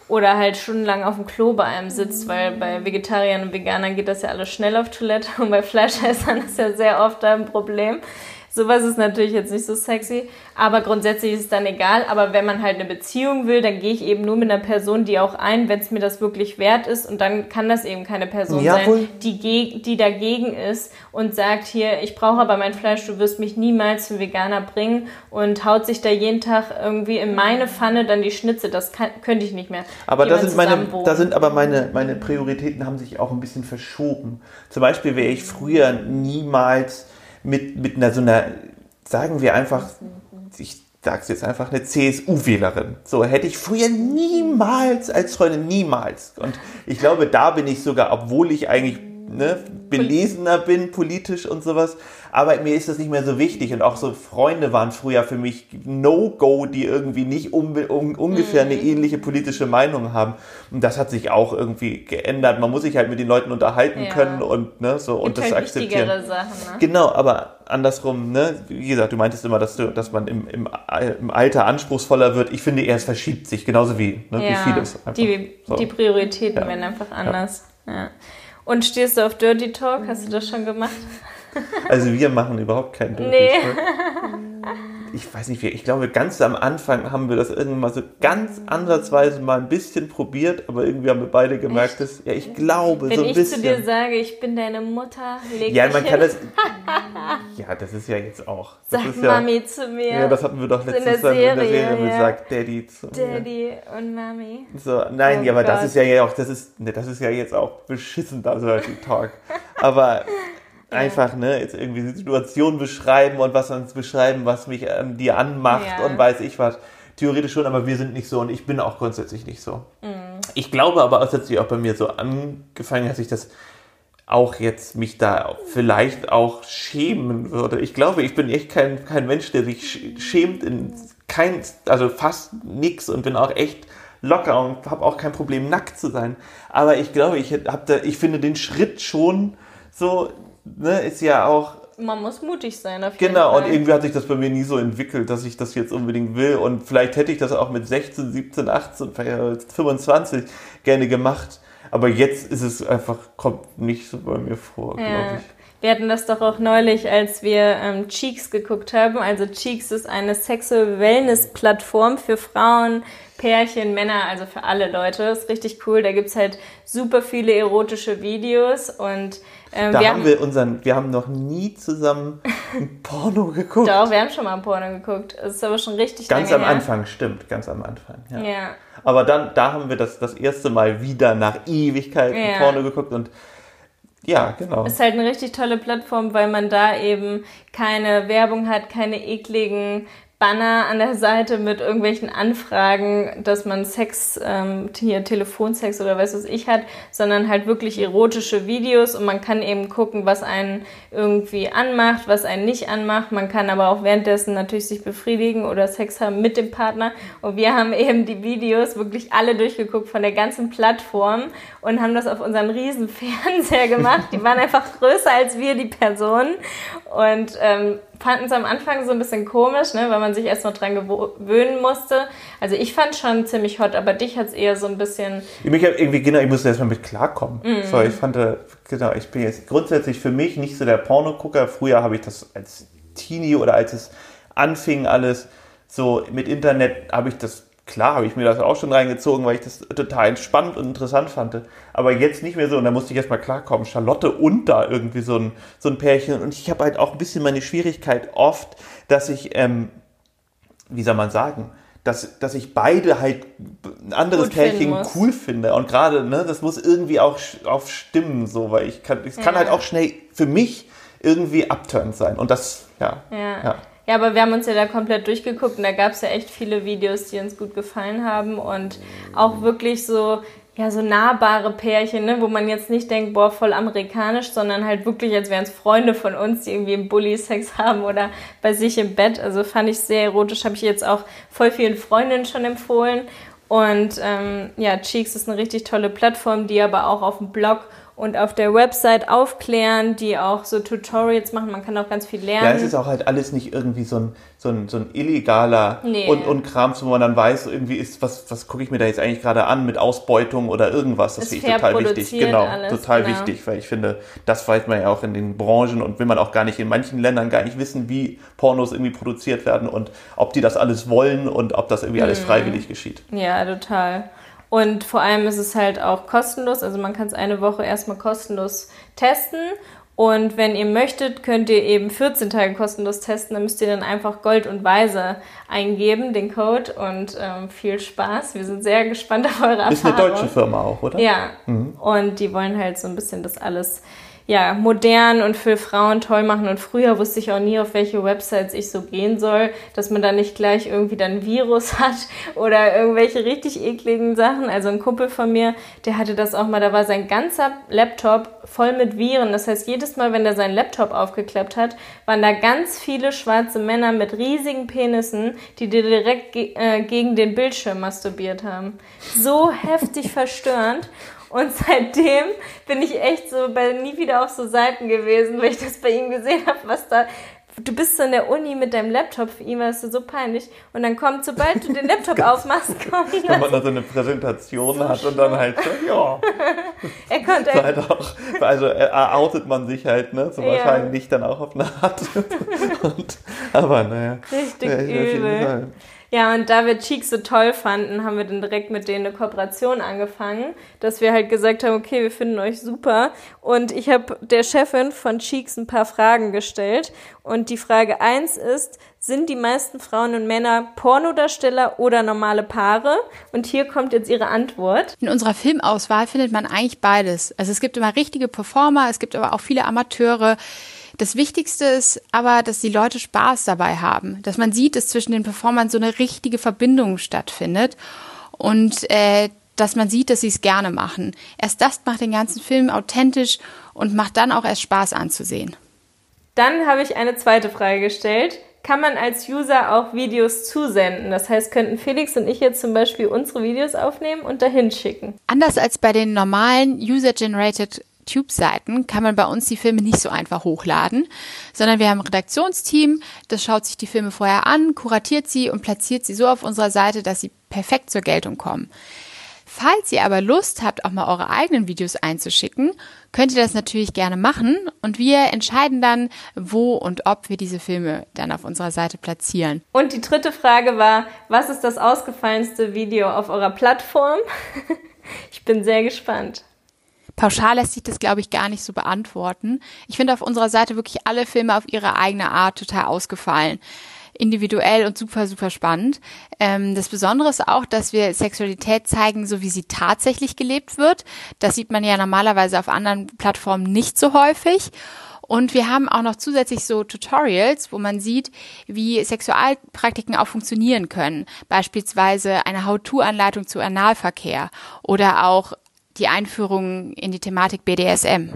oder halt stundenlang auf dem Klo bei einem sitzt, weil bei Vegetariern und Veganern geht das ja alles schnell auf Toilette und bei Fleischessern ist ja sehr oft ein Problem. Sowas ist natürlich jetzt nicht so sexy, aber grundsätzlich ist es dann egal. Aber wenn man halt eine Beziehung will, dann gehe ich eben nur mit einer Person, die auch ein, wenn es mir das wirklich wert ist. Und dann kann das eben keine Person Jawohl. sein, die, die dagegen ist und sagt hier, ich brauche aber mein Fleisch, du wirst mich niemals zum Veganer bringen und haut sich da jeden Tag irgendwie in meine Pfanne dann die Schnitze. Das kann, könnte ich nicht mehr. Aber da sind, meine, da sind aber meine, meine Prioritäten haben sich auch ein bisschen verschoben. Zum Beispiel wäre ich früher niemals mit, mit einer so einer, sagen wir einfach, ich sag's jetzt einfach, eine CSU-Wählerin. So hätte ich früher niemals als Freundin, niemals. Und ich glaube, da bin ich sogar, obwohl ich eigentlich ne, belesener bin politisch und sowas. Aber mir ist das nicht mehr so wichtig. Und auch so Freunde waren früher für mich No-Go, die irgendwie nicht um, um, ungefähr eine Mhm. ähnliche politische Meinung haben. Und das hat sich auch irgendwie geändert. Man muss sich halt mit den Leuten unterhalten Ja. können und, ne, so, und Gibt das halt akzeptieren. Sachen, ne? Genau, aber andersrum, ne? Wie gesagt, du meintest immer, dass, du, dass man im, im, im Alter anspruchsvoller wird. Ich finde eher, es verschiebt sich, genauso wie, ne, wie vieles. einfach. Die, So. die Prioritäten Ja. werden einfach anders. Ja. Und stehst du auf Dirty Talk? Hast du das schon gemacht? Also wir machen überhaupt keinen Dirty Nee. Ich weiß nicht, wie- ich glaube, ganz am Anfang haben wir das irgendwann mal so ganz ansatzweise mal ein bisschen probiert, aber irgendwie haben wir beide gemerkt, dass, ja, ich glaube, Wenn so ein ich bisschen. zu dir sage, ich bin deine Mutter, leg ja, man kann das. Ja, das ist ja jetzt auch. Das sag ist ja, Mami zu mir, Ja, das hatten wir doch in letztens der dann in der Serie, Serie ja. gesagt, Daddy zu mir. Daddy und Mami. So, nein, Oh ja, aber das Gott. ist ja ja auch, das ist, ne, das ist ja jetzt auch beschissen, da Dirty Talk. Aber einfach, ne, jetzt irgendwie die Situation beschreiben und was uns beschreiben, was mich an dir anmacht Ja. und weiß ich was. Theoretisch schon, aber wir sind nicht so und ich bin auch grundsätzlich nicht so. Mhm. Ich glaube aber, es hat sich auch bei mir so angefangen, dass ich das auch jetzt mich da vielleicht auch schämen würde. Ich glaube, ich bin echt kein, kein Mensch, der sich sch- schämt in kein, also fast nix und bin auch echt locker und habe auch kein Problem, nackt zu sein. Aber ich glaube, ich hab da, ich finde den Schritt schon so, ne, ist ja auch, Man muss mutig sein, auf jeden genau, Fall. und irgendwie hat sich das bei mir nie so entwickelt, dass ich das jetzt unbedingt will und vielleicht hätte ich das auch mit 16, 17, 18, vielleicht 25 gerne gemacht. Aber jetzt ist es einfach, kommt nicht so bei mir vor, glaube Ja. ich. Wir hatten das doch auch neulich, als wir ähm, Cheeks geguckt haben. Also Cheeks ist eine Sexual Wellness Plattform für Frauen, Pärchen, Männer, also für alle Leute. Ist richtig cool. Da gibt's halt super viele erotische Videos und ähm, Da wir haben wir unseren, wir haben noch nie zusammen ein Porno geguckt. doch, wir haben schon mal ein Porno geguckt. Es ist aber schon richtig Ganz am her. Anfang, stimmt, ganz am Anfang. Ja. Ja. Aber dann, da haben wir das das erste Mal wieder nach Ewigkeiten Ja. Porno geguckt und ja, genau. Ist halt eine richtig tolle Plattform, weil man da eben keine Werbung hat, keine ekligen Banner an der Seite mit irgendwelchen Anfragen, dass man Sex, ähm, hier Telefonsex oder weiß was ich hat, sondern halt wirklich erotische Videos und man kann eben gucken, was einen irgendwie anmacht, was einen nicht anmacht. Man kann aber auch währenddessen natürlich sich befriedigen oder Sex haben mit dem Partner. Und wir haben eben die Videos wirklich alle durchgeguckt von der ganzen Plattform und haben das auf unseren riesen Fernseher gemacht. Die waren einfach größer als wir, die Personen. Und ähm, fanden es am Anfang so ein bisschen komisch, ne, weil man sich erst noch dran gewöhnen musste. Also ich fand schon ziemlich hot, aber dich hat es eher so ein bisschen. Mich hat irgendwie, genau, ich musste erstmal mit klarkommen. Mhm. So, ich fand, äh, genau, ich bin jetzt grundsätzlich für mich nicht so der Pornogucker. Früher habe ich das als Teenie oder als es anfing alles so mit Internet, habe ich das, klar, habe ich mir das auch schon reingezogen, weil ich das total spannend und interessant fand. Aber jetzt nicht mehr so und da musste ich erstmal klarkommen. Charlotte und da irgendwie so ein, so ein Pärchen und ich habe halt auch ein bisschen meine Schwierigkeit oft, dass ich, ähm, wie soll man sagen, dass, dass ich beide halt ein anderes Pärchen cool finde. Und gerade, ne, das muss irgendwie auch auf stimmen, so, weil ich kann, es kann Ja. halt auch schnell für mich irgendwie abturnt sein. Und das, ja. Ja. Ja. Ja. aber wir haben uns ja da komplett durchgeguckt und da gab es ja echt viele Videos, die uns gut gefallen haben und auch wirklich so, ja, so nahbare Pärchen, ne, wo man jetzt nicht denkt, boah, voll amerikanisch, sondern halt wirklich, als wären es Freunde von uns, die irgendwie im Bully-Sex haben oder bei sich im Bett. Also fand ich sehr erotisch, habe ich jetzt auch voll vielen Freundinnen schon empfohlen. Und ähm, ja, Cheeks ist eine richtig tolle Plattform, die aber auch auf dem Blog und auf der Website aufklären, die auch so Tutorials machen. Man kann auch ganz viel lernen. Ja, es ist auch halt alles nicht irgendwie so ein, so ein, so ein illegaler Nee. und, und Krams, wo man dann weiß, irgendwie ist, was, was gucke ich mir da jetzt eigentlich gerade an mit Ausbeutung oder irgendwas. Das finde ich total wichtig. Genau, alles, total genau. wichtig, weil ich finde, das weiß man ja auch in den Branchen und will man auch gar nicht in manchen Ländern gar nicht wissen, wie Pornos irgendwie produziert werden und ob die das alles wollen und ob das irgendwie Mhm. alles freiwillig geschieht. Ja, total. Und vor allem ist es halt auch kostenlos. Also man kann es eine Woche erstmal kostenlos testen. Und wenn ihr möchtet, könnt ihr eben 14 Tage kostenlos testen. Dann müsst ihr dann einfach Gold und Weise eingeben, den Code. Und ähm, viel Spaß. Wir sind sehr gespannt auf eure Erfahrungen. Ist eine deutsche Firma auch, oder? Ja. Und die wollen halt so ein bisschen das alles ja, modern und für Frauen toll machen. Und früher wusste ich auch nie, auf welche Websites ich so gehen soll, dass man da nicht gleich irgendwie dann Virus hat oder irgendwelche richtig ekligen Sachen. Also ein Kumpel von mir, der hatte das auch mal, da war sein ganzer Laptop voll mit Viren. Das heißt, jedes Mal, wenn er seinen Laptop aufgeklappt hat, waren da ganz viele schwarze Männer mit riesigen Penissen, die dir direkt ge äh, gegen den Bildschirm masturbiert haben. So heftig verstörend. Und seitdem bin ich echt so bei nie wieder auf so Seiten gewesen, weil ich das bei ihm gesehen habe, was da. Du bist so in der Uni mit deinem Laptop, für ihn war es so peinlich. Und dann kommt, sobald du den Laptop aufmachst, kommt. Wenn man da so eine Präsentation so hat und dann halt so, ja. er konnte halt auch, also outet man sich halt, ne? So ja. wahrscheinlich dann auch auf eine Art. und, aber naja. Richtig ja, übel. Ja, und da wir Cheeks so toll fanden, haben wir dann direkt mit denen eine Kooperation angefangen, dass wir halt gesagt haben, okay, wir finden euch super. Und ich habe der Chefin von Cheeks ein paar Fragen gestellt. Und die Frage eins ist, sind die meisten Frauen und Männer Pornodarsteller oder normale Paare? Und hier kommt jetzt ihre Antwort. In unserer Filmauswahl findet man eigentlich beides. Also es gibt immer richtige Performer, es gibt aber auch viele Amateure. Das Wichtigste ist aber, dass die Leute Spaß dabei haben, dass man sieht, dass zwischen den Performern so eine richtige Verbindung stattfindet und äh, dass man sieht, dass sie es gerne machen. Erst das macht den ganzen Film authentisch und macht dann auch erst Spaß anzusehen. Dann habe ich eine zweite Frage gestellt. Kann man als User auch Videos zusenden? Das heißt, könnten Felix und ich jetzt zum Beispiel unsere Videos aufnehmen und dahin schicken? Anders als bei den normalen User-Generated YouTube-Seiten kann man bei uns die Filme nicht so einfach hochladen, sondern wir haben ein Redaktionsteam, das schaut sich die Filme vorher an, kuratiert sie und platziert sie so auf unserer Seite, dass sie perfekt zur Geltung kommen. Falls ihr aber Lust habt, auch mal eure eigenen Videos einzuschicken, könnt ihr das natürlich gerne machen und wir entscheiden dann, wo und ob wir diese Filme dann auf unserer Seite platzieren. Und die dritte Frage war, was ist das ausgefallenste Video auf eurer Plattform? ich bin sehr gespannt pauschal lässt sich das, glaube ich, gar nicht so beantworten. Ich finde auf unserer Seite wirklich alle Filme auf ihre eigene Art total ausgefallen individuell und super, super spannend. Ähm, das Besondere ist auch, dass wir Sexualität zeigen, so wie sie tatsächlich gelebt wird. Das sieht man ja normalerweise auf anderen Plattformen nicht so häufig. Und wir haben auch noch zusätzlich so Tutorials, wo man sieht, wie Sexualpraktiken auch funktionieren können. Beispielsweise eine How-To-Anleitung zu Analverkehr oder auch die Einführung in die Thematik BDSM.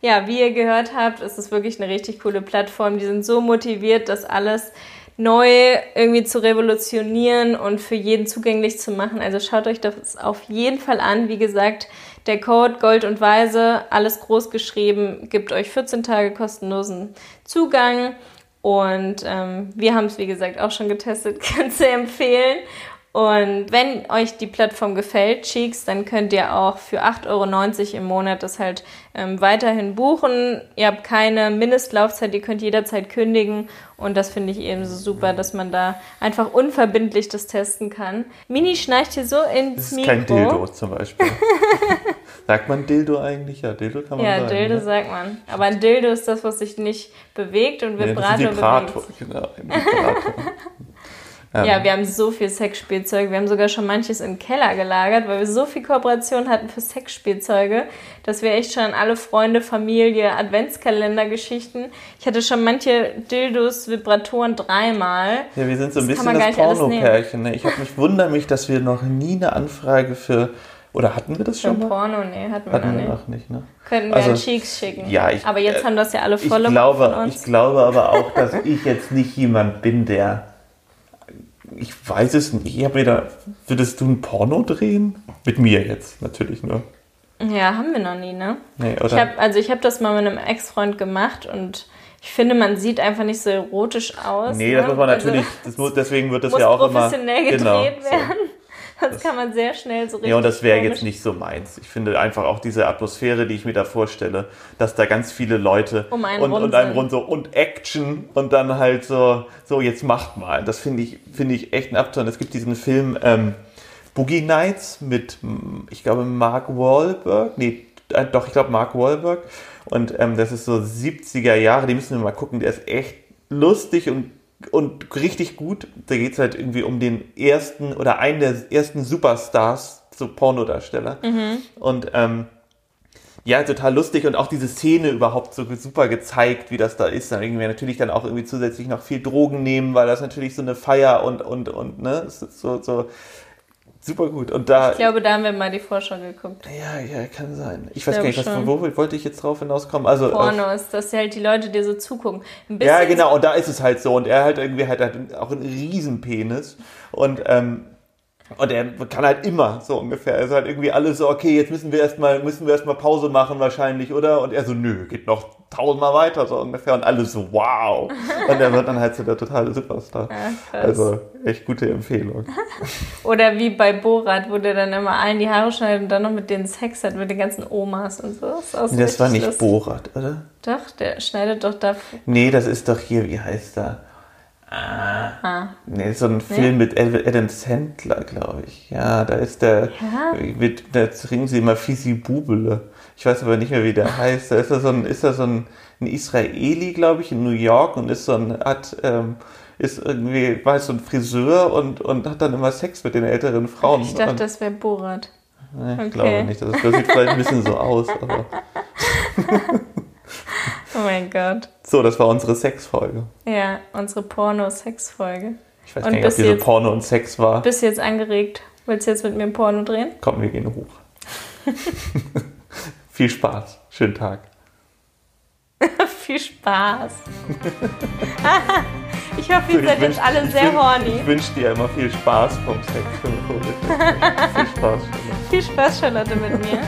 Ja, wie ihr gehört habt, ist es wirklich eine richtig coole Plattform. Die sind so motiviert, das alles neu irgendwie zu revolutionieren und für jeden zugänglich zu machen. Also schaut euch das auf jeden Fall an. Wie gesagt, der Code Gold und Weise, alles groß geschrieben, gibt euch 14 Tage kostenlosen Zugang. Und ähm, wir haben es, wie gesagt, auch schon getestet, ganz sehr empfehlen. Und wenn euch die Plattform gefällt, Cheeks, dann könnt ihr auch für 8,90 Euro im Monat das halt ähm, weiterhin buchen. Ihr habt keine Mindestlaufzeit, ihr könnt jederzeit kündigen. Und das finde ich eben so super, dass man da einfach unverbindlich das testen kann. Mini schnarcht hier so ins das ist Mikro. kein Dildo zum Beispiel. sagt man Dildo eigentlich? Ja, Dildo kann man ja, sagen. Ja, Dildo ne? sagt man. Aber ein Dildo ist das, was sich nicht bewegt und Vibrator, nee, das ist Vibrator bewegt. Genau, Vibrator. Ähm. Ja, wir haben so viel Sexspielzeug. Wir haben sogar schon manches im Keller gelagert, weil wir so viel Kooperation hatten für Sexspielzeuge, dass wir echt schon alle Freunde, Familie, Adventskalender-Geschichten. Ich hatte schon manche Dildos, Vibratoren dreimal. Ja, wir sind so ein das bisschen das Porno-Pärchen. Ne? Ich mich wundere mich, dass wir noch nie eine Anfrage für oder hatten wir das schon? Für Porno, nee, hatten wir hatten noch wir nicht. Noch nicht ne? Könnten wir also, Cheeks schicken. Ja, ich, aber jetzt haben das ja alle volle ich glaube, Ich glaube aber auch, dass ich jetzt nicht jemand bin, der ich weiß es nicht. Ich habe wieder, würdest du ein Porno drehen? Mit mir jetzt, natürlich nur. Ja, haben wir noch nie, ne? Nee, oder? Ich hab, also ich habe das mal mit einem Ex-Freund gemacht und ich finde, man sieht einfach nicht so erotisch aus. Nee, das ne? muss man natürlich, also, das muss, deswegen wird das muss ja auch immer... professionell gedreht genau, werden. So. Das, kann man sehr schnell so richtig. Ja, und das wäre jetzt nicht so meins. Ich finde einfach auch diese Atmosphäre, die ich mir da vorstelle, dass da ganz viele Leute um einen und, rund und einem rund so und Action und dann halt so, so jetzt macht mal. Das finde ich, finde ich echt ein Abturn. Es gibt diesen Film ähm, Boogie Nights mit, ich glaube, Mark Wahlberg. Nee, äh, doch, ich glaube, Mark Wahlberg. Und ähm, das ist so 70er Jahre, die müssen wir mal gucken. Der ist echt lustig und und richtig gut. Da geht es halt irgendwie um den ersten oder einen der ersten Superstars, so Pornodarsteller. Mhm. Und ähm, Ja, total lustig und auch diese Szene überhaupt so super gezeigt, wie das da ist. Dann irgendwie natürlich dann auch irgendwie zusätzlich noch viel Drogen nehmen, weil das natürlich so eine Feier und, und, und, ne, so, so super gut. Und da. Ich glaube, da haben wir mal die Vorschau geguckt. Ja, ja, kann sein. Ich, ich weiß gar nicht, was, von wo wollte ich jetzt drauf hinauskommen? Also, Pornos, dass halt die Leute dir so zugucken. ja, genau, und da ist es halt so. Und er halt irgendwie halt, halt auch einen Riesenpenis. Und ähm, und er kann halt immer so ungefähr. Er ist halt irgendwie alles so, okay, jetzt müssen wir erstmal, müssen wir erstmal Pause machen wahrscheinlich, oder? Und er so, nö, geht noch tausendmal weiter, so ungefähr. Und alles so, wow. Und er wird dann halt so der totale Superstar. Ja, also echt gute Empfehlung. oder wie bei Borat, wo der dann immer allen die Haare schneidet und dann noch mit denen Sex hat, mit den ganzen Omas und so. Das, nee, das war nicht lustig. Borat, oder? Doch, der schneidet doch da. Nee, das ist doch hier, wie heißt der? Ah. Nee, so ein Film nee? mit Adam Sandler, glaube ich. Ja, da ist der, ja? mit, da trinken sie immer Fisi Bubele. Ich weiß aber nicht mehr, wie der heißt. Da ist da so ein, ist da so ein, ein Israeli, glaube ich, in New York und ist so ein, hat, ähm, ist irgendwie, war so ein Friseur und, und hat dann immer Sex mit den älteren Frauen. Ich dachte, und, das wäre Borat. Nee, ich okay. glaube nicht. Das, das sieht vielleicht ein bisschen so aus, aber. Oh mein Gott. So, das war unsere Sexfolge. Ja, unsere Porno-Sex-Folge. Ich weiß und gar nicht, ob diese Porno und Sex war. Bist du jetzt angeregt? Willst du jetzt mit mir ein Porno drehen? Komm, wir gehen hoch. viel Spaß. Schönen Tag. viel Spaß. ich hoffe, ihr seid jetzt alle sehr ich horny. Ich wünsche dir immer viel Spaß vom Sex. viel Spaß, Charlotte. Viel Spaß, Charlotte, mit mir.